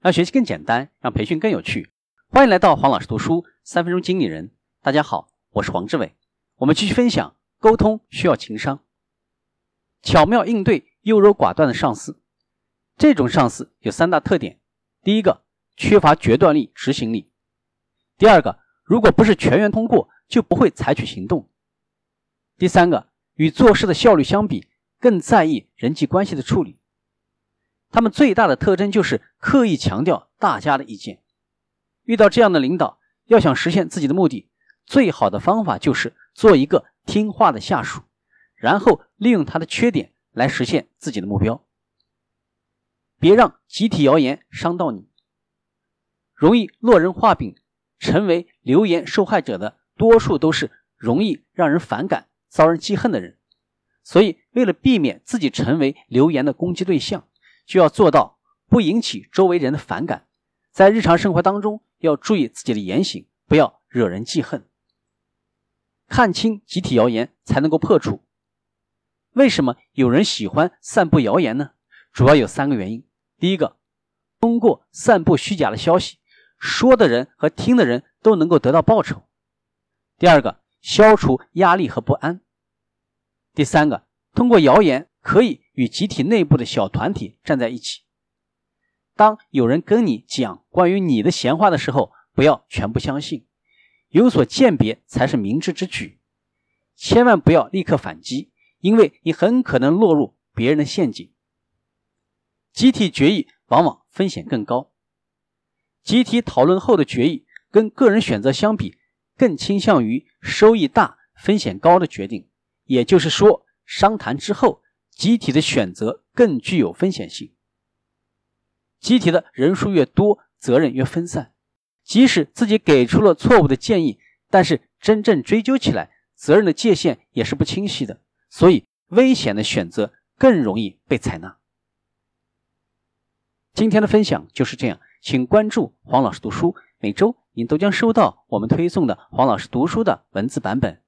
让学习更简单，让培训更有趣。欢迎来到黄老师读书三分钟经理人。大家好，我是黄志伟。我们继续分享，沟通需要情商，巧妙应对优柔寡断的上司。这种上司有三大特点：第一个，缺乏决断力、执行力；第二个，如果不是全员通过，就不会采取行动；第三个，与做事的效率相比，更在意人际关系的处理。他们最大的特征就是刻意强调大家的意见。遇到这样的领导，要想实现自己的目的，最好的方法就是做一个听话的下属，然后利用他的缺点来实现自己的目标。别让集体谣言伤到你。容易落人话柄、成为流言受害者的，多数都是容易让人反感、遭人记恨的人。所以，为了避免自己成为流言的攻击对象，就要做到不引起周围人的反感，在日常生活当中要注意自己的言行，不要惹人记恨。看清集体谣言才能够破除。为什么有人喜欢散布谣言呢？主要有三个原因：第一个，通过散布虚假的消息，说的人和听的人都能够得到报酬；第二个，消除压力和不安；第三个，通过谣言可以。与集体内部的小团体站在一起。当有人跟你讲关于你的闲话的时候，不要全部相信，有所鉴别才是明智之举。千万不要立刻反击，因为你很可能落入别人的陷阱。集体决议往往风险更高。集体讨论后的决议跟个人选择相比，更倾向于收益大、风险高的决定。也就是说，商谈之后。集体的选择更具有风险性。集体的人数越多，责任越分散。即使自己给出了错误的建议，但是真正追究起来，责任的界限也是不清晰的。所以，危险的选择更容易被采纳。今天的分享就是这样，请关注黄老师读书，每周您都将收到我们推送的黄老师读书的文字版本。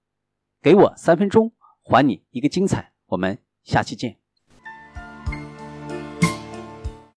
给我三分钟，还你一个精彩。我们。下期见。